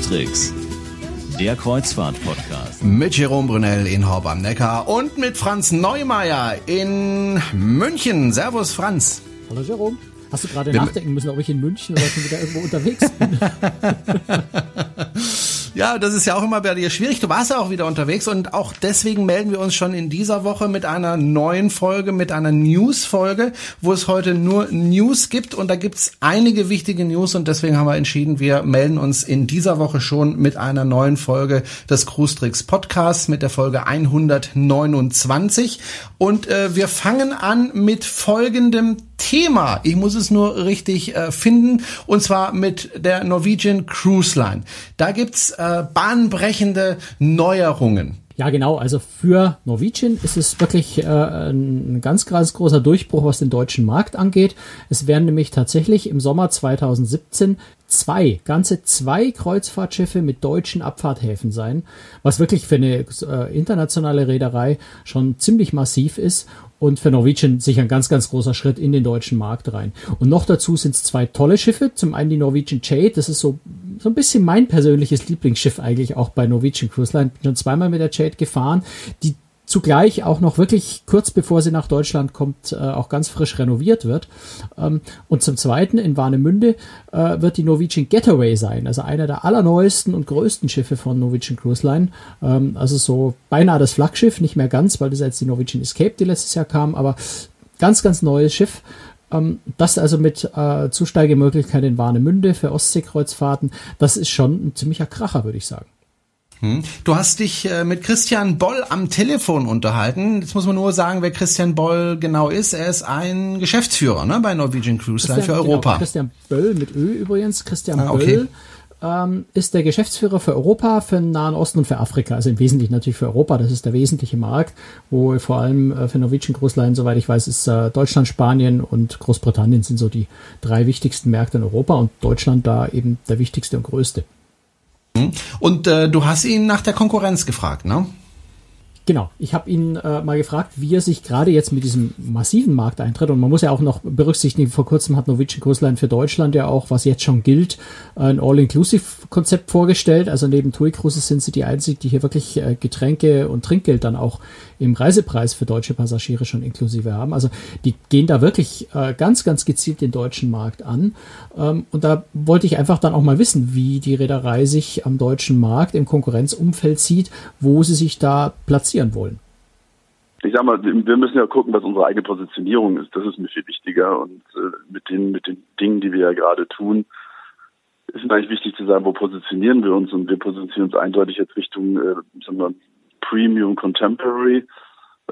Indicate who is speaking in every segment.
Speaker 1: Tricks, der Kreuzfahrt-Podcast.
Speaker 2: Mit Jerome Brunel in Horb am Neckar und mit Franz Neumeier in München. Servus, Franz.
Speaker 3: Hallo, Jerome. Hast du gerade nachdenken müssen, ob ich in München oder schon wieder irgendwo unterwegs bin?
Speaker 2: Ja, das ist ja auch immer bei dir schwierig. Du warst ja auch wieder unterwegs und auch deswegen melden wir uns schon in dieser Woche mit einer neuen Folge, mit einer News-Folge, wo es heute nur News gibt und da gibt's einige wichtige News und deswegen haben wir entschieden, wir melden uns in dieser Woche schon mit einer neuen Folge des Cruise Tricks Podcasts mit der Folge 129 und äh, wir fangen an mit folgendem Thema. Ich muss es nur richtig äh, finden und zwar mit der Norwegian Cruise Line. Da gibt's äh, bahnbrechende Neuerungen.
Speaker 3: Ja, genau. Also für Norwegian ist es wirklich äh, ein ganz, ganz großer Durchbruch, was den deutschen Markt angeht. Es werden nämlich tatsächlich im Sommer 2017 zwei, ganze zwei Kreuzfahrtschiffe mit deutschen Abfahrthäfen sein, was wirklich für eine äh, internationale Reederei schon ziemlich massiv ist und für Norwegian sicher ein ganz, ganz großer Schritt in den deutschen Markt rein. Und noch dazu sind es zwei tolle Schiffe. Zum einen die Norwegian Jade, das ist so, so ein bisschen mein persönliches Lieblingsschiff eigentlich auch bei Norwegian Cruise Line. Bin schon zweimal mit der Jade gefahren. Die zugleich auch noch wirklich kurz bevor sie nach Deutschland kommt, äh, auch ganz frisch renoviert wird. Ähm, und zum Zweiten in Warnemünde äh, wird die Norwegian Getaway sein, also einer der allerneuesten und größten Schiffe von Norwegian Cruise Line. Ähm, also so beinahe das Flaggschiff, nicht mehr ganz, weil das jetzt die Norwegian Escape, die letztes Jahr kam, aber ganz, ganz neues Schiff. Ähm, das also mit äh, Zusteigemöglichkeit in Warnemünde für Ostseekreuzfahrten, das ist schon ein ziemlicher Kracher, würde ich sagen.
Speaker 2: Hm. Du hast dich äh, mit Christian Boll am Telefon unterhalten. Jetzt muss man nur sagen, wer Christian Boll genau ist. Er ist ein Geschäftsführer ne, bei Norwegian Cruise Line für genau, Europa. Genau,
Speaker 3: Christian Böll mit Ö übrigens. Christian ah, okay. Böll ähm, ist der Geschäftsführer für Europa, für den Nahen Osten und für Afrika. Also im Wesentlichen natürlich für Europa. Das ist der wesentliche Markt, wo vor allem äh, für Norwegian Cruise Line, soweit ich weiß, ist äh, Deutschland, Spanien und Großbritannien sind so die drei wichtigsten Märkte in Europa und Deutschland da eben der wichtigste und größte.
Speaker 2: Und äh, du hast ihn nach der Konkurrenz gefragt, ne?
Speaker 3: Genau, ich habe ihn äh, mal gefragt, wie er sich gerade jetzt mit diesem massiven Markteintritt und man muss ja auch noch berücksichtigen, vor kurzem hat Cruise Line für Deutschland ja auch, was jetzt schon gilt, ein All-Inclusive-Konzept vorgestellt. Also neben TUI Cruises sind sie die einzigen, die hier wirklich äh, Getränke und Trinkgeld dann auch im Reisepreis für deutsche Passagiere schon inklusive haben. Also die gehen da wirklich äh, ganz, ganz gezielt den deutschen Markt an. Ähm, und da wollte ich einfach dann auch mal wissen, wie die Reederei sich am deutschen Markt im Konkurrenzumfeld sieht, wo sie sich da platzieren wollen.
Speaker 4: Ich sag mal, wir müssen ja gucken, was unsere eigene Positionierung ist. Das ist mir viel wichtiger. Und äh, mit den, mit den Dingen, die wir ja gerade tun, ist es eigentlich wichtig zu sagen, wo positionieren wir uns? Und wir positionieren uns eindeutig jetzt Richtung, äh, sagen wir, Premium Contemporary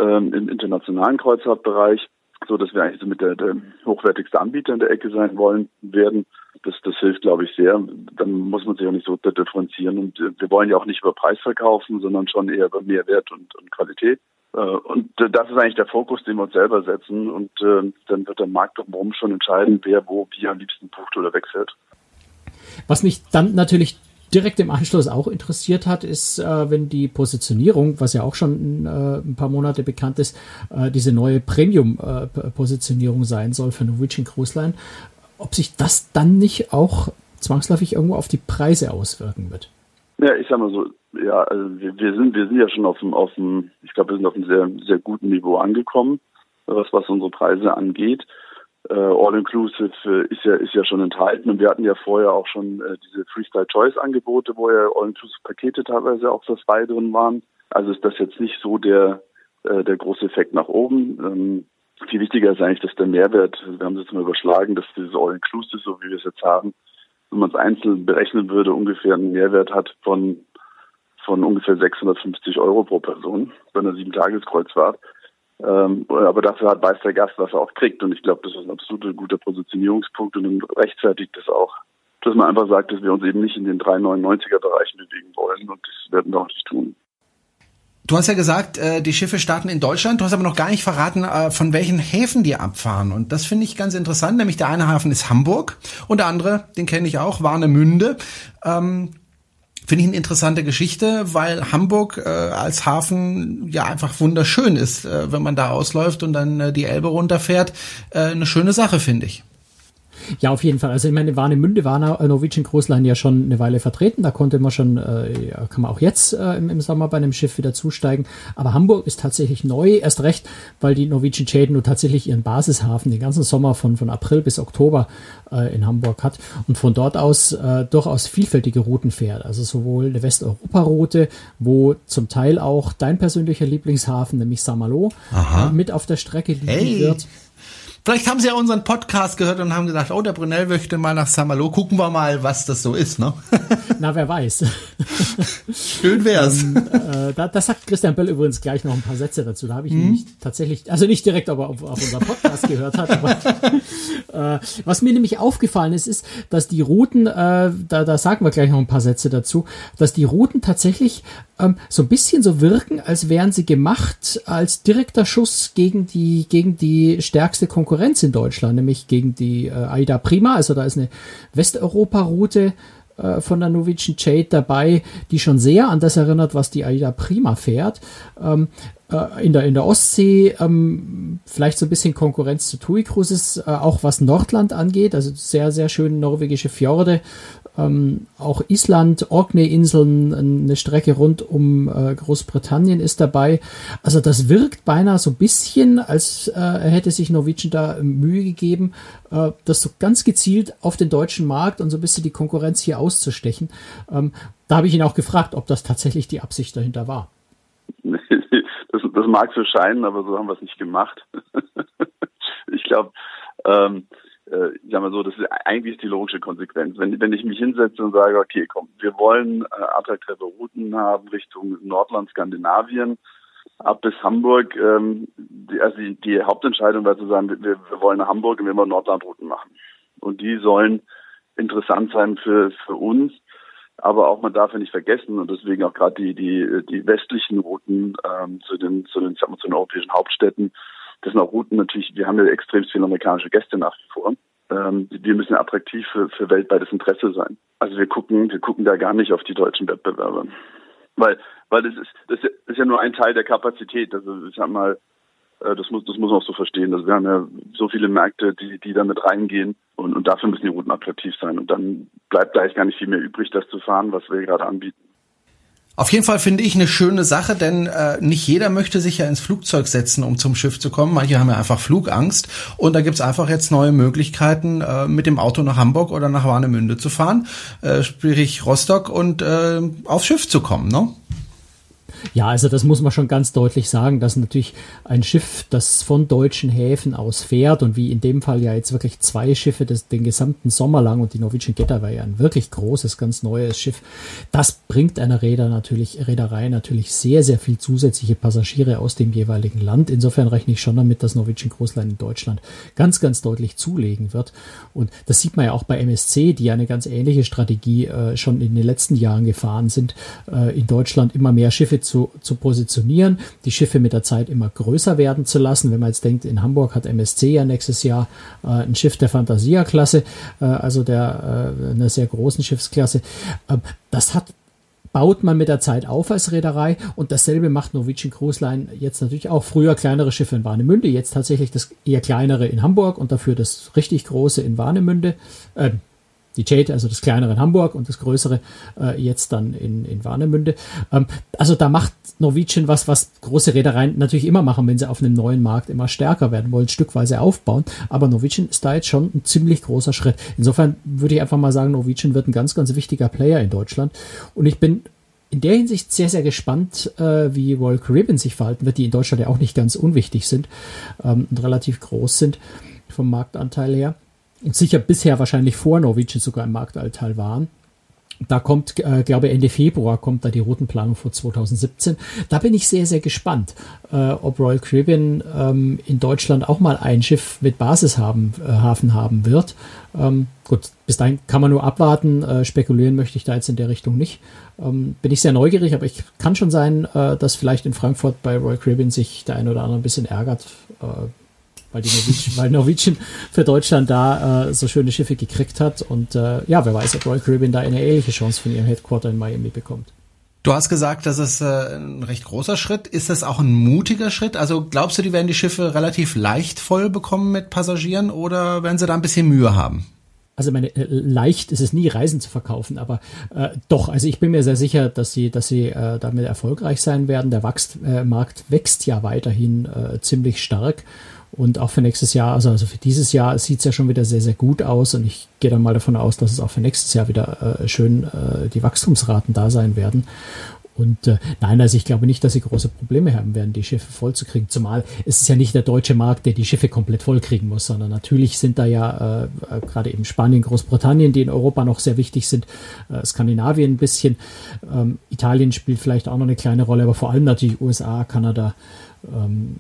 Speaker 4: ähm, im internationalen Kreuzfahrtbereich, so dass wir eigentlich so mit der, der hochwertigste Anbieter in der Ecke sein wollen werden. Das, das hilft, glaube ich, sehr. Dann muss man sich auch nicht so differenzieren. Und äh, wir wollen ja auch nicht über Preis verkaufen, sondern schon eher über Mehrwert und, und Qualität. Äh, und das ist eigentlich der Fokus, den wir uns selber setzen. Und äh, dann wird der Markt drumherum schon entscheiden, wer wo wie am liebsten bucht oder wechselt.
Speaker 3: Was mich dann natürlich direkt im Anschluss auch interessiert hat, ist, wenn die Positionierung, was ja auch schon ein paar Monate bekannt ist, diese neue Premium-Positionierung sein soll für Norwegian Cruise Line, ob sich das dann nicht auch zwangsläufig irgendwo auf die Preise auswirken wird.
Speaker 4: Ja, ich sag mal so, ja, also wir, wir sind, wir sind ja schon auf dem, auf dem, ich glaube, wir sind auf einem sehr, sehr guten Niveau angekommen, was, was unsere Preise angeht äh, All-Inclusive äh, ist ja ist ja schon enthalten und wir hatten ja vorher auch schon äh, diese Freestyle Choice Angebote, wo ja All-Inclusive Pakete teilweise auch das drin waren. Also ist das jetzt nicht so der äh, der große Effekt nach oben. Ähm, viel wichtiger ist eigentlich, dass der Mehrwert, wir haben es jetzt mal überschlagen, dass dieses All-Inclusive, so wie wir es jetzt haben, wenn man es einzeln berechnen würde, ungefähr einen Mehrwert hat von von ungefähr 650 Euro pro Person bei einer Sieben-Tages-Kreuzfahrt. Ähm, aber dafür hat weiß der Gast, was er auch kriegt. Und ich glaube, das ist ein absolut guter Positionierungspunkt und rechtfertigt das auch. Dass man einfach sagt, dass wir uns eben nicht in den 3,99er Bereichen bewegen wollen und das werden wir auch nicht tun.
Speaker 2: Du hast ja gesagt, äh, die Schiffe starten in Deutschland. Du hast aber noch gar nicht verraten, äh, von welchen Häfen die abfahren. Und das finde ich ganz interessant. Nämlich der eine Hafen ist Hamburg und der andere, den kenne ich auch, Warnemünde. Ähm, Finde ich eine interessante Geschichte, weil Hamburg äh, als Hafen ja einfach wunderschön ist, äh, wenn man da ausläuft und dann äh, die Elbe runterfährt. Äh, eine schöne Sache, finde ich.
Speaker 3: Ja, auf jeden Fall. Also ich meine, Warnemünde war Norwegian Cruise Line ja schon eine Weile vertreten. Da konnte man schon, äh, kann man auch jetzt äh, im, im, Sommer bei einem Schiff wieder zusteigen. Aber Hamburg ist tatsächlich neu, erst recht, weil die Norwegian Jade nur tatsächlich ihren Basishafen den ganzen Sommer von, von April bis Oktober äh, in Hamburg hat und von dort aus äh, durchaus vielfältige Routen fährt. Also sowohl eine Westeuropa-Route, wo zum Teil auch dein persönlicher Lieblingshafen, nämlich Saint-Malo, äh, mit auf der Strecke liegen hey. wird.
Speaker 2: Vielleicht haben sie ja unseren Podcast gehört und haben gesagt, oh, der Brunel möchte mal nach Saint-Malo. Gucken wir mal, was das so ist, ne?
Speaker 3: Na, wer weiß.
Speaker 2: Schön wär's.
Speaker 3: Ähm, äh, da, da sagt Christian Böll übrigens gleich noch ein paar Sätze dazu. Da habe ich hm? nämlich tatsächlich, also nicht direkt, aber auf, auf unserem Podcast gehört hat. Aber, äh, was mir nämlich aufgefallen ist, ist, dass die Routen, äh, da, da sagen wir gleich noch ein paar Sätze dazu, dass die Routen tatsächlich ähm, so ein bisschen so wirken, als wären sie gemacht als direkter Schuss gegen die, gegen die stärkste Konkurrenz in Deutschland, nämlich gegen die äh, Aida Prima. Also da ist eine Westeuropa-Route äh, von der Norwegian Jade dabei, die schon sehr an das erinnert, was die Aida Prima fährt. Ähm, äh, in der, in der Ostsee ähm, vielleicht so ein bisschen Konkurrenz zu TUI Cruises, äh, auch was Nordland angeht, also sehr, sehr schöne norwegische Fjorde, ähm, auch Island, Orkney-Inseln, eine Strecke rund um äh, Großbritannien ist dabei. Also das wirkt beinahe so ein bisschen, als äh, hätte sich Norwegian da Mühe gegeben, äh, das so ganz gezielt auf den deutschen Markt und so ein bisschen die Konkurrenz hier auszustechen. Ähm, da habe ich ihn auch gefragt, ob das tatsächlich die Absicht dahinter war.
Speaker 4: Das, das mag so scheinen, aber so haben wir es nicht gemacht. ich glaube, ähm, äh, ich sag mal so, das ist eigentlich die logische Konsequenz. Wenn, wenn ich mich hinsetze und sage, okay, komm, wir wollen äh, attraktive Routen haben Richtung Nordland, Skandinavien, ab bis Hamburg, ähm, die, also die, die Hauptentscheidung war zu sagen, wir, wir wollen nach Hamburg und wir wollen Nordlandrouten machen. Und die sollen interessant sein für, für uns. Aber auch man darf ja nicht vergessen und deswegen auch gerade die, die, die westlichen Routen ähm, zu den, zu den, sagen wir, zu den europäischen Hauptstädten, das sind auch Routen natürlich, wir haben ja extrem viele amerikanische Gäste nach wie vor. Ähm, wir müssen attraktiv für, für weltweites Interesse sein. Also wir gucken, wir gucken da gar nicht auf die deutschen Wettbewerber. Weil, weil das ist, das ist ja nur ein Teil der Kapazität. Also ich sag mal, äh, das muss, das muss man auch so verstehen. Also wir haben ja so viele Märkte, die, die da mit reingehen und, und dafür müssen die Routen attraktiv sein. Und dann bleibt eigentlich gar nicht viel mehr übrig, das zu fahren, was wir gerade anbieten.
Speaker 2: Auf jeden Fall finde ich eine schöne Sache, denn äh, nicht jeder möchte sich ja ins Flugzeug setzen, um zum Schiff zu kommen. Manche haben ja einfach Flugangst. Und da gibt's einfach jetzt neue Möglichkeiten, äh, mit dem Auto nach Hamburg oder nach Warnemünde zu fahren, äh, sprich Rostock und äh, aufs Schiff zu kommen, ne?
Speaker 3: Ja, also das muss man schon ganz deutlich sagen, dass natürlich ein Schiff, das von deutschen Häfen aus fährt und wie in dem Fall ja jetzt wirklich zwei Schiffe das, den gesamten Sommer lang und die Norwegian Getter war ja ein wirklich großes, ganz neues Schiff, das bringt einer Räder natürlich, Reederei natürlich sehr, sehr viel zusätzliche Passagiere aus dem jeweiligen Land. Insofern rechne ich schon damit, dass Norwegian Line in Deutschland ganz, ganz deutlich zulegen wird. Und das sieht man ja auch bei MSC, die ja eine ganz ähnliche Strategie äh, schon in den letzten Jahren gefahren sind, äh, in Deutschland immer mehr Schiffe zu zu, zu positionieren, die Schiffe mit der Zeit immer größer werden zu lassen. Wenn man jetzt denkt, in Hamburg hat MSC ja nächstes Jahr äh, ein Schiff der Fantasia-Klasse, äh, also der äh, einer sehr großen Schiffsklasse. Äh, das hat baut man mit der Zeit auf als Reederei und dasselbe macht Norwegian Cruise Line jetzt natürlich auch. Früher kleinere Schiffe in Warnemünde, jetzt tatsächlich das eher kleinere in Hamburg und dafür das richtig große in Warnemünde. Äh, die Jade, also das kleinere in Hamburg und das größere äh, jetzt dann in, in Warnemünde. Ähm, also da macht Norwegian was, was große Reedereien natürlich immer machen, wenn sie auf einem neuen Markt immer stärker werden wollen, stückweise aufbauen. Aber Norwegian ist da jetzt schon ein ziemlich großer Schritt. Insofern würde ich einfach mal sagen, Norwegian wird ein ganz, ganz wichtiger Player in Deutschland. Und ich bin in der Hinsicht sehr, sehr gespannt, äh, wie Royal Caribbean sich verhalten wird, die in Deutschland ja auch nicht ganz unwichtig sind ähm, und relativ groß sind vom Marktanteil her und sicher bisher wahrscheinlich vor Norwegian sogar im Marktanteil waren. Da kommt, äh, glaube Ende Februar kommt da die Routenplanung für 2017. Da bin ich sehr, sehr gespannt, äh, ob Royal Caribbean ähm, in Deutschland auch mal ein Schiff mit Basishafen äh, Hafen haben wird. Ähm, gut, bis dahin kann man nur abwarten. Äh, spekulieren möchte ich da jetzt in der Richtung nicht. Ähm, bin ich sehr neugierig, aber ich kann schon sein, äh, dass vielleicht in Frankfurt bei Royal Caribbean sich der eine oder andere ein bisschen ärgert. Äh, weil, die Norwegian, weil Norwegian für Deutschland da äh, so schöne Schiffe gekriegt hat. Und äh, ja, wer weiß, ob Royal Caribbean da eine ähnliche Chance von ihrem Headquarter in Miami bekommt.
Speaker 2: Du hast gesagt, das ist äh, ein recht großer Schritt. Ist das auch ein mutiger Schritt? Also glaubst du, die werden die Schiffe relativ leicht voll bekommen mit Passagieren oder werden sie da ein bisschen Mühe haben?
Speaker 3: also meine, äh, leicht ist es nie, Reisen zu verkaufen, aber äh, doch, also ich bin mir sehr sicher, dass sie, dass sie äh, damit erfolgreich sein werden. Der Wachst, äh, Markt wächst ja weiterhin äh, ziemlich stark. Und auch für nächstes Jahr, also, also für dieses Jahr sieht es ja schon wieder sehr, sehr gut aus. Und ich gehe dann mal davon aus, dass es auch für nächstes Jahr wieder äh, schön äh, die Wachstumsraten da sein werden. Und äh, nein, also ich glaube nicht, dass sie große Probleme haben werden, die Schiffe vollzukriegen. Zumal es ist ja nicht der deutsche Markt, der die Schiffe komplett vollkriegen muss, sondern natürlich sind da ja äh, äh, gerade eben Spanien, Großbritannien, die in Europa noch sehr wichtig sind, äh, Skandinavien ein bisschen, ähm, Italien spielt vielleicht auch noch eine kleine Rolle, aber vor allem natürlich USA, Kanada, ähm,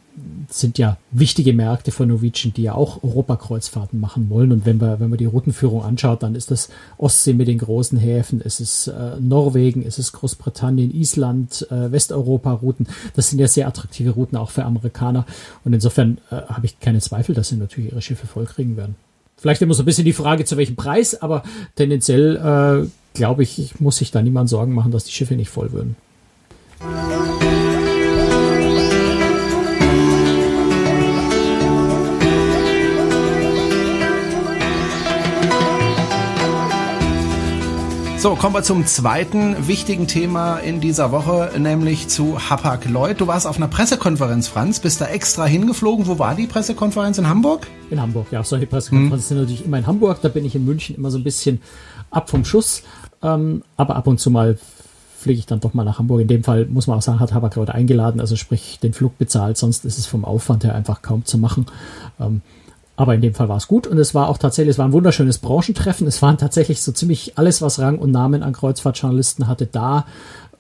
Speaker 3: sind ja wichtige Märkte für Norwegian, die ja auch Europakreuzfahrten machen wollen. Und wenn wir, wenn man die Routenführung anschaut, dann ist das Ostsee mit den großen Häfen, es ist äh, Norwegen, es ist Großbritannien, Island, äh, Westeuropa-Routen. Das sind ja sehr attraktive Routen auch für Amerikaner. Und insofern äh, habe ich keine Zweifel, dass sie natürlich ihre Schiffe vollkriegen werden. Vielleicht immer so ein bisschen die Frage, zu welchem Preis, aber tendenziell äh, glaube ich, muss sich da niemand Sorgen machen, dass die Schiffe nicht voll würden.
Speaker 2: So, kommen wir zum zweiten wichtigen Thema in dieser Woche, nämlich zu Hapag-Lloyd. Du warst auf einer Pressekonferenz, Franz, bist da extra hingeflogen. Wo war die Pressekonferenz? In Hamburg?
Speaker 3: In Hamburg, ja. Solche Pressekonferenzen hm. sind natürlich immer in Hamburg. Da bin ich in München immer so ein bisschen ab vom Schuss. Ähm, aber ab und zu mal fliege ich dann doch mal nach Hamburg. In dem Fall muss man auch sagen, hat Hapag-Lloyd eingeladen, also sprich den Flug bezahlt. Sonst ist es vom Aufwand her einfach kaum zu machen. Ähm, aber in dem Fall war es gut und es war auch tatsächlich, es war ein wunderschönes Branchentreffen. Es waren tatsächlich so ziemlich alles, was Rang und Namen an Kreuzfahrtjournalisten hatte, da.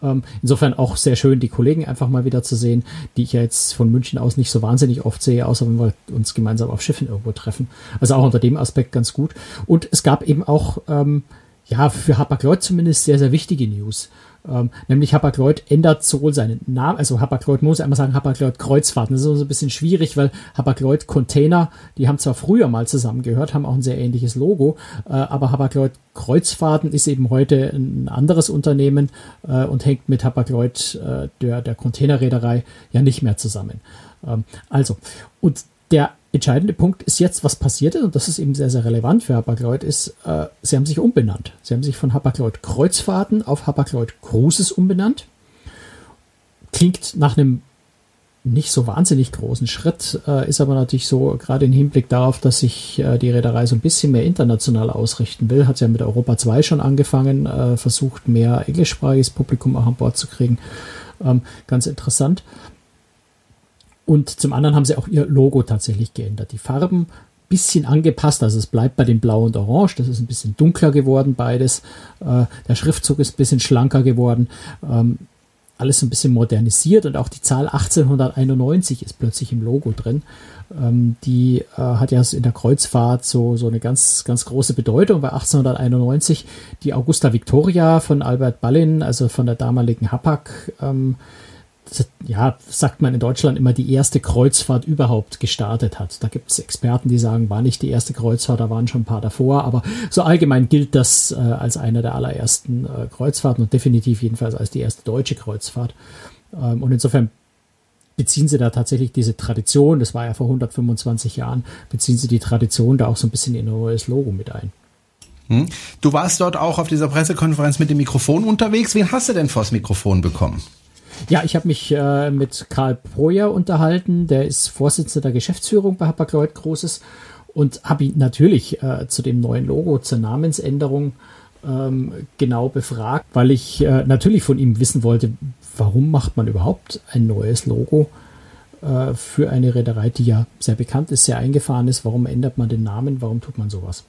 Speaker 3: Ähm, insofern auch sehr schön, die Kollegen einfach mal wieder zu sehen, die ich ja jetzt von München aus nicht so wahnsinnig oft sehe, außer wenn wir uns gemeinsam auf Schiffen irgendwo treffen. Also auch unter dem Aspekt ganz gut. Und es gab eben auch, ähm, ja, für Hapag-Lloyd zumindest sehr, sehr wichtige News. Ähm, nämlich Hapag-Lloyd ändert sowohl seinen Namen, also Hapag-Lloyd muss einmal sagen Hapag-Lloyd Kreuzfahrten. Das ist so ein bisschen schwierig, weil Hapag-Lloyd Container, die haben zwar früher mal zusammengehört, haben auch ein sehr ähnliches Logo, äh, aber Hapag-Lloyd Kreuzfahrten ist eben heute ein anderes Unternehmen äh, und hängt mit Hapag-Lloyd äh, der, der Containerreederei ja nicht mehr zusammen. Ähm, also, und der entscheidende Punkt ist jetzt, was passiert ist, und das ist eben sehr, sehr relevant für Hapag-Lloyd, ist, äh, sie haben sich umbenannt. Sie haben sich von Hapag-Lloyd Kreuzfahrten auf Hapag-Lloyd Cruises umbenannt. Klingt nach einem nicht so wahnsinnig großen Schritt, äh, ist aber natürlich so, gerade im Hinblick darauf, dass sich äh, die Reederei so ein bisschen mehr international ausrichten will, hat sie ja mit Europa 2 schon angefangen, äh, versucht mehr englischsprachiges Publikum auch an Bord zu kriegen. Ähm, ganz interessant. Und zum anderen haben sie auch ihr Logo tatsächlich geändert. Die Farben bisschen angepasst, also es bleibt bei dem Blau und Orange, das ist ein bisschen dunkler geworden beides. Äh, der Schriftzug ist ein bisschen schlanker geworden. Ähm, alles ein bisschen modernisiert und auch die Zahl 1891 ist plötzlich im Logo drin. Ähm, die äh, hat ja in der Kreuzfahrt so, so eine ganz, ganz große Bedeutung. Bei 1891 die Augusta Victoria von Albert Ballin, also von der damaligen Hapag, ähm, ja, sagt man in Deutschland immer, die erste Kreuzfahrt überhaupt gestartet hat. Da gibt es Experten, die sagen, war nicht die erste Kreuzfahrt, da waren schon ein paar davor, aber so allgemein gilt das äh, als eine der allerersten äh, Kreuzfahrten und definitiv jedenfalls als die erste deutsche Kreuzfahrt. Ähm, und insofern beziehen sie da tatsächlich diese Tradition, das war ja vor 125 Jahren, beziehen sie die Tradition da auch so ein bisschen in ein neues Logo mit ein.
Speaker 2: Hm? Du warst dort auch auf dieser Pressekonferenz mit dem Mikrofon unterwegs. Wen hast du denn vors Mikrofon bekommen?
Speaker 3: Ja, ich habe mich äh, mit Karl Projer unterhalten, der ist Vorsitzender der Geschäftsführung bei Hapag-Lloyd Großes und habe ihn natürlich äh, zu dem neuen Logo, zur Namensänderung ähm, genau befragt, weil ich äh, natürlich von ihm wissen wollte, warum macht man überhaupt ein neues Logo äh, für eine Reederei, die ja sehr bekannt ist, sehr eingefahren ist. Warum ändert man den Namen? Warum tut man sowas?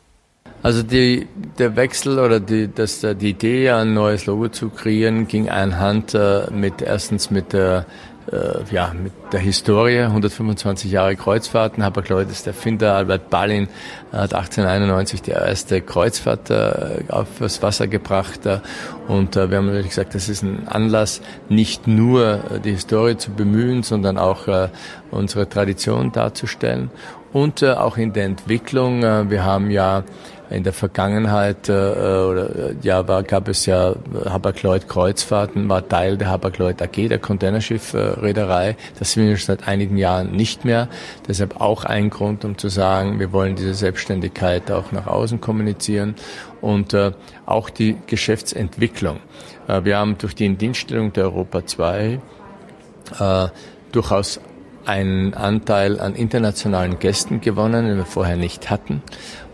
Speaker 5: Also die, der Wechsel oder die, das, äh, die Idee, ein neues Logo zu kreieren, ging einhand äh, mit erstens mit der äh, ja, mit der Historie, 125 Jahre Kreuzfahrten. Hapag-Lloyd ist der Erfinder, Albert Ballin hat 1891 die erste Kreuzfahrt auf das Wasser gebracht. Und wir haben natürlich gesagt, das ist ein Anlass, nicht nur die Historie zu bemühen, sondern auch unsere Tradition darzustellen. und auch in der Entwicklung. Wir haben ja in der Vergangenheit äh, oder ja war, gab es ja Hapag-Lloyd Kreuzfahrten war Teil der Hapag-Lloyd AG der Containerschiffreederei das sind wir seit einigen Jahren nicht mehr. Deshalb auch ein Grund um zu sagen wir wollen diese Selbstständigkeit auch nach außen kommunizieren und äh, auch die Geschäftsentwicklung. Äh, wir haben durch die Indienststellung der Europa 2 äh, durchaus einen Anteil an internationalen Gästen gewonnen, den wir vorher nicht hatten.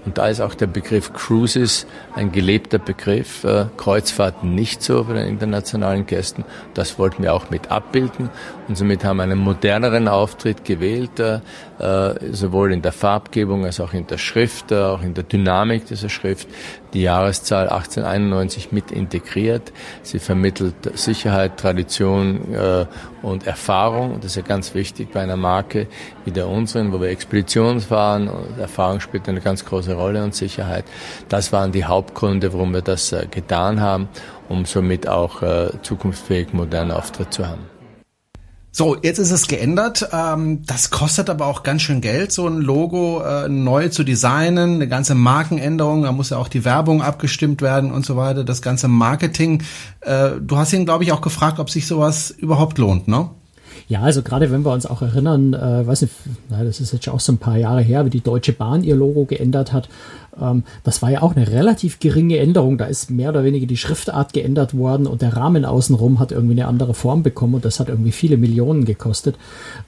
Speaker 5: Und da ist auch der Begriff Cruises ein gelebter Begriff. Äh, Kreuzfahrten nicht so bei den internationalen Gästen. Das wollten wir auch mit abbilden. Und somit haben wir einen moderneren Auftritt gewählt, äh, sowohl in der Farbgebung als auch in der Schrift, auch in der Dynamik dieser Schrift. Die Jahreszahl 1891 mit integriert. Sie vermittelt Sicherheit, Tradition und Erfahrung. Das ist ja ganz wichtig bei einer Marke wie der unseren, wo wir Expeditionen fahren. Erfahrung spielt eine ganz große Rolle und Sicherheit. Das waren die Hauptgründe, warum wir das getan haben, um somit auch zukunftsfähig modernen Auftritt zu haben.
Speaker 2: So, jetzt ist es geändert. Ähm, das kostet aber auch ganz schön Geld, so ein Logo äh, neu zu designen, eine ganze Markenänderung, da muss ja auch die Werbung abgestimmt werden und so weiter, das ganze Marketing. Äh, du hast ihn, glaube ich, auch gefragt, ob sich sowas überhaupt lohnt, ne?
Speaker 3: Ja, also gerade wenn wir uns auch erinnern, äh, weiß nicht, na, das ist jetzt auch so ein paar Jahre her, wie die Deutsche Bahn ihr Logo geändert hat. Ähm, das war ja auch eine relativ geringe Änderung. Da ist mehr oder weniger die Schriftart geändert worden und der Rahmen außenrum hat irgendwie eine andere Form bekommen und das hat irgendwie viele Millionen gekostet.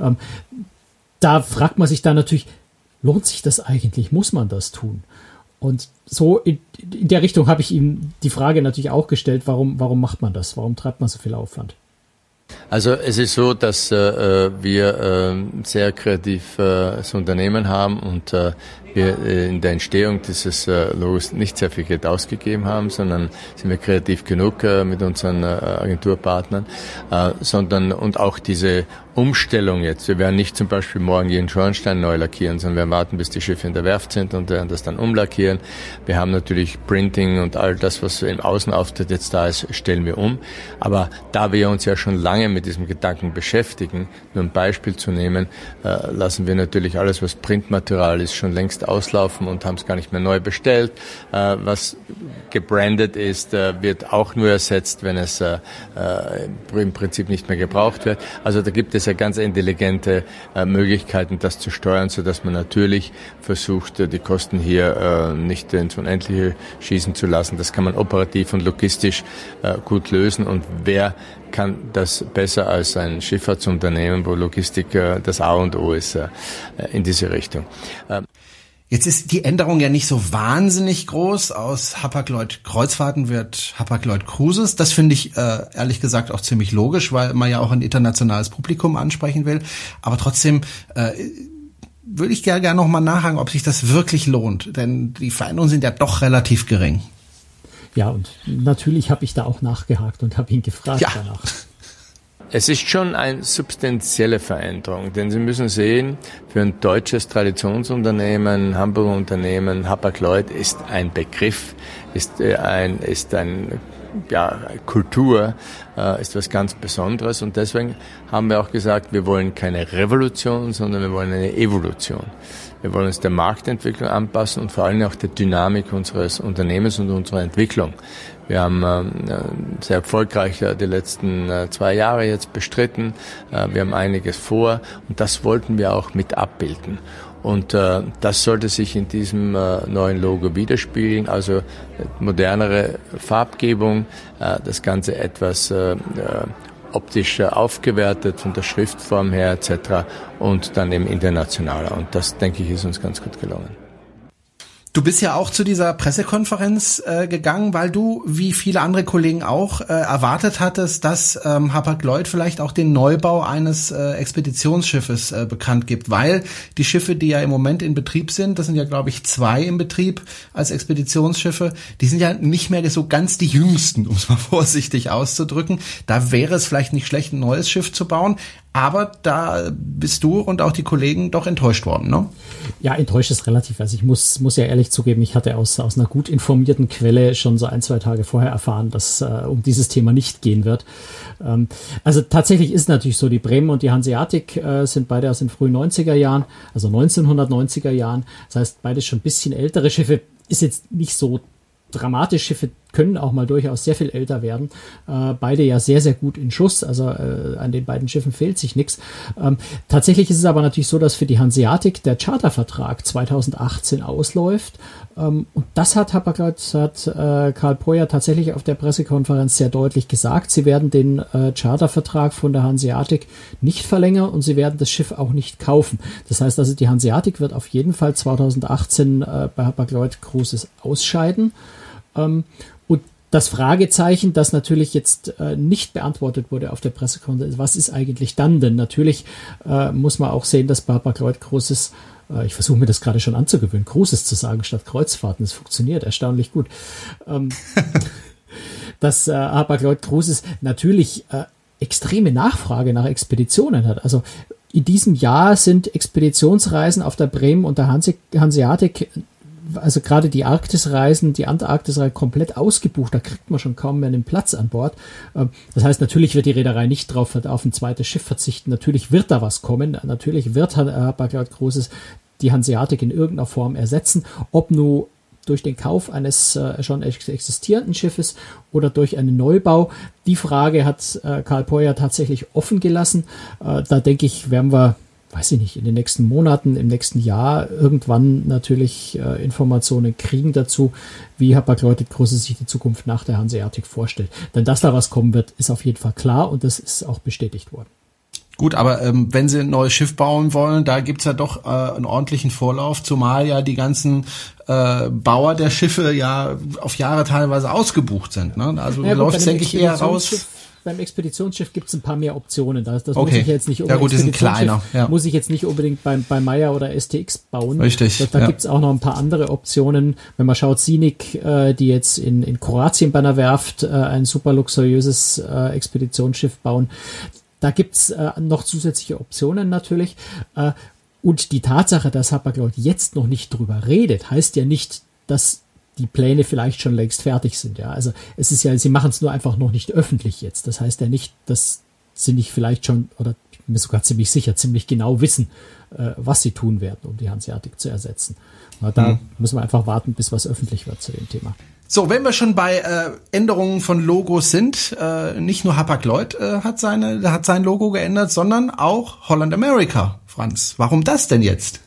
Speaker 3: Ähm, da fragt man sich dann natürlich, lohnt sich das eigentlich? Muss man das tun? Und so in, in der Richtung habe ich ihm die Frage natürlich auch gestellt, warum, warum macht man das? Warum treibt man so viel Aufwand?
Speaker 5: Also es ist so, dass äh, wir äh, sehr kreatives äh, Unternehmen haben und äh, wir äh, in der Entstehung dieses äh, Logos nicht sehr viel Geld ausgegeben haben, sondern sind wir kreativ genug äh, mit unseren Agenturpartnern, sondern und auch diese Umstellung jetzt. Wir werden nicht zum Beispiel morgen jeden Schornstein neu lackieren, sondern wir warten, bis die Schiffe in der Werft sind und werden das dann umlackieren. Wir haben natürlich Printing und all das, was im Außenauftritt jetzt da ist, stellen wir um. Aber da wir uns ja schon lange mit diesem Gedanken beschäftigen, nur ein Beispiel zu nehmen, lassen wir natürlich alles, was Printmaterial ist, schon längst auslaufen und haben es gar nicht mehr neu bestellt. Äh, was gebrandet ist, äh, wird auch nur ersetzt, wenn es äh, im Prinzip nicht mehr gebraucht wird. Also da gibt es ja ganz intelligente Möglichkeiten, das zu steuern, so dass man natürlich versucht, die Kosten hier nicht ins Unendliche schießen zu lassen. Das kann man operativ und logistisch gut lösen. Und wer kann das besser als ein Schifffahrtsunternehmen, wo Logistik das A und O ist in diese Richtung.
Speaker 2: Jetzt ist die Änderung ja nicht so wahnsinnig groß. Aus Hapag-Lloyd Kreuzfahrten wird Hapag-Lloyd Cruises. Das finde ich äh, ehrlich gesagt auch ziemlich logisch, weil man ja auch ein internationales Publikum ansprechen will. Aber trotzdem äh, würde ich gerne gern noch mal nachhaken, ob sich das wirklich lohnt. Denn die Veränderungen sind ja doch relativ gering.
Speaker 3: Ja, und natürlich habe ich da auch nachgehakt und habe ihn gefragt ja. danach.
Speaker 5: Es ist schon eine substanzielle Veränderung, denn Sie müssen sehen, für ein deutsches Traditionsunternehmen, Hamburger Unternehmen, Hapag-Lloyd ist ein Begriff, ist äh, ein, ist ein ja, Kultur äh, ist was ganz Besonderes und deswegen haben wir auch gesagt, wir wollen keine Revolution, sondern wir wollen eine Evolution. Wir wollen uns der Marktentwicklung anpassen und vor allem auch der Dynamik unseres Unternehmens und unserer Entwicklung. Wir haben äh, sehr erfolgreich äh, die letzten äh, zwei Jahre jetzt bestritten. Äh, wir haben einiges vor und das wollten wir auch mit abbilden. Und äh, das sollte sich in diesem äh, neuen Logo widerspiegeln. Also äh, modernere Farbgebung, äh, das Ganze etwas äh optisch aufgewertet von der Schriftform her etc. und dann eben internationaler. Und das, denke ich, ist uns ganz gut gelungen.
Speaker 2: Du bist ja auch zu dieser Pressekonferenz äh, gegangen, weil du, wie viele andere Kollegen auch, äh, erwartet hattest, dass ähm, Hapag-Lloyd vielleicht auch den Neubau eines äh, Expeditionsschiffes äh, bekannt gibt, weil die Schiffe, die ja im Moment in Betrieb sind, das sind ja glaube ich zwei im Betrieb als Expeditionsschiffe, die sind ja nicht mehr so ganz die jüngsten, um es mal vorsichtig auszudrücken. Da wäre es vielleicht nicht schlecht, ein neues Schiff zu bauen, aber da bist du und auch die Kollegen doch enttäuscht worden, ne?
Speaker 3: Ja, enttäuscht ist relativ. Also ich muss, muss ja ehrlich ehrlich zugeben, ich hatte aus, aus einer gut informierten Quelle schon so ein, zwei Tage vorher erfahren, dass äh, um dieses Thema nicht gehen wird. Ähm, also tatsächlich ist natürlich so, die Bremen und die Hanseatic äh, sind beide aus den frühen 90er Jahren, also 1990er Jahren. Das heißt, beide schon ein bisschen ältere Schiffe. Ist jetzt nicht so dramatisch. Schiffe können auch mal durchaus sehr viel älter werden. Äh, beide ja sehr, sehr gut in Schuss. Also äh, an den beiden Schiffen fehlt sich nichts. Ähm, tatsächlich ist es aber natürlich so, dass für die Hanseatic der Chartervertrag 2018 ausläuft. Ähm, und das hat Hapag-Lloyd, hat äh, Karl Poyer tatsächlich auf der Pressekonferenz sehr deutlich gesagt. Sie werden den äh, Chartervertrag von der Hanseatic nicht verlängern und sie werden das Schiff auch nicht kaufen. Das heißt also, die Hanseatic wird auf jeden Fall 2018 äh, bei Hapag-Lloyd Cruises ausscheiden. Ähm, und das Fragezeichen, das natürlich jetzt äh, nicht beantwortet wurde auf der Pressekonferenz, was ist eigentlich dann? Denn natürlich äh, muss man auch sehen, dass Barbara Kreuz großes, äh, ich versuche mir das gerade schon anzugewöhnen, Großes zu sagen statt Kreuzfahrten. Es funktioniert erstaunlich gut. Ähm, dass äh, Hapag-Lloyd Cruises natürlich äh, extreme Nachfrage nach Expeditionen hat. Also in diesem Jahr sind Expeditionsreisen auf der Bremen und der Hanse Hanseatic also gerade die Arktisreisen, die Antarktisreise komplett ausgebucht, da kriegt man schon kaum mehr einen Platz an Bord. Ähm, das heißt, natürlich wird die Reederei nicht drauf auf ein zweites Schiff verzichten. Natürlich wird da was kommen. Natürlich wird Hapag-Lloyd Großes die Hanseatic in irgendeiner Form ersetzen. Ob nur durch den Kauf eines äh, schon existierenden Schiffes oder durch einen Neubau. Die Frage hat äh, Karl Poyer tatsächlich offen gelassen. Äh, da denke ich, werden wir weiß ich nicht, in den nächsten Monaten, im nächsten Jahr irgendwann natürlich äh, Informationen kriegen dazu, wie Hapag-Lloyd Große sich die Zukunft nach der Hanseatic vorstellt. Denn dass da was kommen wird, ist auf jeden Fall klar und das ist auch bestätigt worden.
Speaker 2: Gut, aber ähm, wenn sie ein neues Schiff bauen wollen, da gibt's ja doch äh, einen ordentlichen Vorlauf, zumal ja die ganzen äh, Bauer der Schiffe ja auf Jahre teilweise ausgebucht sind. Ne? Also ja, läuft denke ich, eher raus
Speaker 3: beim Expeditionsschiff gibt es ein paar mehr Optionen. Das,
Speaker 2: das okay. muss ich jetzt nicht
Speaker 3: unbedingt. Ja gut,
Speaker 2: die sind kleiner.
Speaker 3: Ja. Muss ich jetzt nicht unbedingt beim, bei Meyer oder STX bauen.
Speaker 2: Richtig.
Speaker 3: Da, da ja. gibt es auch noch ein paar andere Optionen. Wenn man schaut, Sinik, äh, die jetzt in, in Kroatien bei einer Werft äh, ein super luxuriöses äh, Expeditionsschiff bauen. Da gibt's äh, noch zusätzliche Optionen natürlich. Äh, und die Tatsache, dass Hapag-Lloyd jetzt noch nicht drüber redet, heißt ja nicht, dass die Pläne vielleicht schon längst fertig sind. Ja, also es ist ja, sie machen es nur einfach noch nicht öffentlich jetzt. Das heißt ja nicht, dass sie nicht vielleicht schon oder ich bin mir sogar ziemlich sicher, ziemlich genau wissen, äh, was sie tun werden, um die Hanseatic zu ersetzen. Aber da hm. müssen wir einfach warten, bis was öffentlich wird zu dem Thema.
Speaker 2: So, wenn wir schon bei äh, Änderungen von Logos sind, äh, nicht nur Hapag-Lloyd äh, hat seine hat sein Logo geändert, sondern auch Holland America, Franz. Warum das denn jetzt?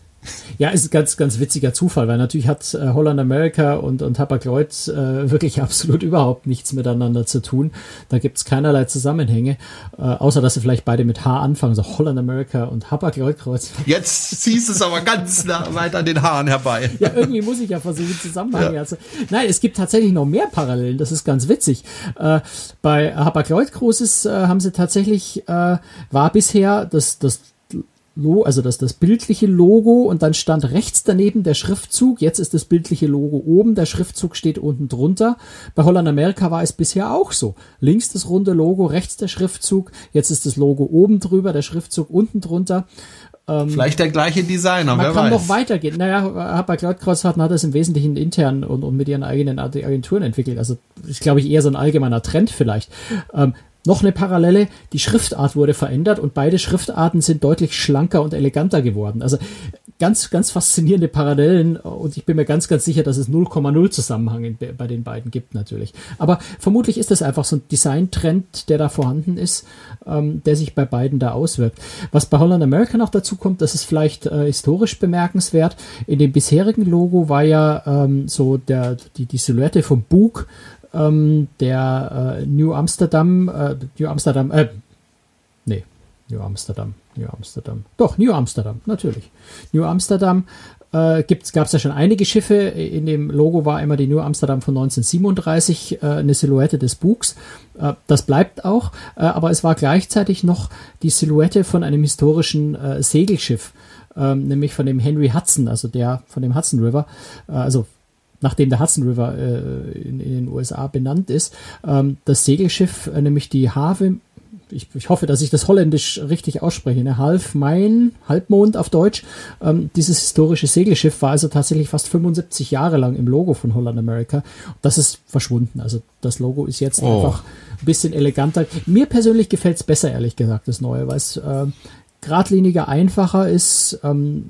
Speaker 3: Ja, ist ein ganz, ganz witziger Zufall, weil natürlich hat äh, Holland America und, und Hapag-Lloyd äh, wirklich absolut überhaupt nichts miteinander zu tun. Da gibt's keinerlei Zusammenhänge, äh, außer dass sie vielleicht beide mit H anfangen, so Holland America und Hapag-Lloyd Kreuz.
Speaker 2: Jetzt ziehst du es aber ganz nah, weit an den Haaren herbei.
Speaker 3: Ja, irgendwie muss ich ja versuchen, Zusammenhänge ja. also, Nein, es gibt tatsächlich noch mehr Parallelen, das ist ganz witzig. Äh, bei Hapag-Lloyd Großes äh, haben sie tatsächlich, äh, war bisher das, das Logo, also das, das bildliche Logo und dann stand rechts daneben der Schriftzug. Jetzt ist das bildliche Logo oben, der Schriftzug steht unten drunter. Bei Holland Amerika war es bisher auch so. Links das runde Logo, rechts der Schriftzug. Jetzt ist das Logo oben drüber, der Schriftzug unten drunter.
Speaker 2: Ähm, Vielleicht der gleiche Designer,
Speaker 3: man wer kann noch weitergehen. Naja, bei Cloud Crossfahrten hat das im Wesentlichen intern und, und mit ihren eigenen Agenturen entwickelt. Also ist, glaube ich, eher so ein allgemeiner Trend vielleicht. Ähm, noch eine Parallele, die Schriftart wurde verändert und beide Schriftarten sind deutlich schlanker und eleganter geworden. Also ganz, ganz faszinierende Parallelen und ich bin mir ganz, ganz sicher, dass es 0,0 Zusammenhang bei den beiden gibt natürlich. Aber vermutlich ist das einfach so ein Designtrend, der da vorhanden ist, ähm, der sich bei beiden da auswirkt. Was bei Holland America noch dazu kommt, das ist vielleicht äh, historisch bemerkenswert. In dem bisherigen Logo war ja ähm, so der, die, die Silhouette vom Bug ähm, der äh, New Amsterdam, äh, New Amsterdam, äh, nee, New Amsterdam, New Amsterdam, doch, New Amsterdam, natürlich. New Amsterdam äh, gab es ja schon einige Schiffe. In dem Logo war immer die New Amsterdam von 1937 äh, eine Silhouette des Bugs. Äh, das bleibt auch, äh, aber es war gleichzeitig noch die Silhouette von einem historischen äh, Segelschiff, ähm, nämlich von dem Henry Hudson, also der von dem Hudson River, äh, also nachdem der Hudson River äh, in, in, den USA benannt ist, ähm, das Segelschiff, äh, nämlich die Harvey, ich, ich hoffe, dass ich das holländisch richtig ausspreche, ne? Half Main, Halbmond auf Deutsch. Ähm, dieses historische Segelschiff war also tatsächlich fast 75 Jahre lang im Logo von Holland America. Das ist verschwunden. Also das Logo ist jetzt oh. einfach ein bisschen eleganter. Mir persönlich gefällt es besser, ehrlich gesagt, das neue, weil es äh, geradliniger, einfacher ist. Ähm,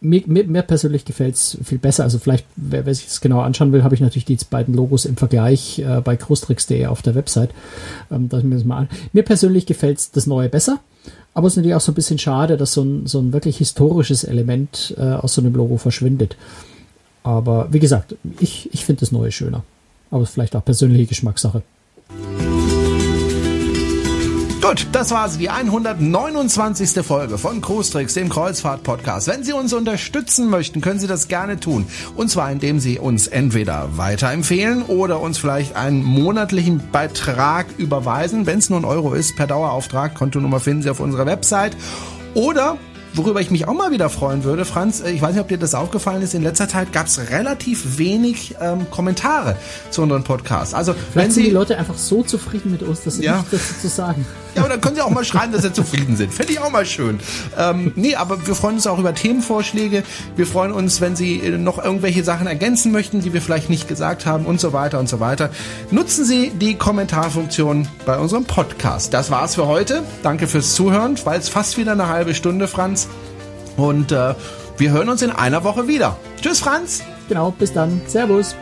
Speaker 3: mir, mir, mir persönlich gefällt es viel besser. Also vielleicht, wer, wer sich das genau anschauen will, habe ich natürlich die beiden Logos im Vergleich äh, bei großtricks.de auf der Website. Ähm, mir, das mal an. mir persönlich gefällt das neue besser. Aber es ist natürlich auch so ein bisschen schade, dass so ein, so ein wirklich historisches Element äh, aus so einem Logo verschwindet. Aber wie gesagt, ich, ich finde das neue schöner. Aber es ist vielleicht auch persönliche Geschmackssache.
Speaker 2: Gut, das war sie, die 129. Folge von Cruistricks, dem Kreuzfahrt-Podcast. Wenn Sie uns unterstützen möchten, können Sie das gerne tun. Und zwar, indem Sie uns entweder weiterempfehlen oder uns vielleicht einen monatlichen Beitrag überweisen, wenn es nur ein Euro ist, per Dauerauftrag. Kontonummer finden Sie auf unserer Website. Oder Worüber ich mich auch mal wieder freuen würde, Franz, äh, ich weiß nicht, ob dir das aufgefallen ist, in letzter Zeit gab es relativ wenig ähm, Kommentare zu unseren Podcasts. Also
Speaker 3: Vielleicht wenn sind die Leute einfach so zufrieden mit uns, dass sie ja. nichts dazu zu sagen.
Speaker 2: Ja, aber dann können sie auch mal schreiben, dass sie zufrieden sind. Finde ich auch mal schön. Ähm, nee, aber wir freuen uns auch über Themenvorschläge. Wir freuen uns, wenn Sie äh, noch irgendwelche Sachen ergänzen möchten, die wir vielleicht nicht gesagt haben und so weiter und so weiter. Nutzen Sie die Kommentarfunktion bei unserem Podcast. Das war's für heute. Danke fürs Zuhören, weil es fast wieder eine halbe Stunde, Franz. Und äh, wir hören uns in einer Woche wieder. Tschüss, Franz.
Speaker 3: Genau, bis dann. Servus.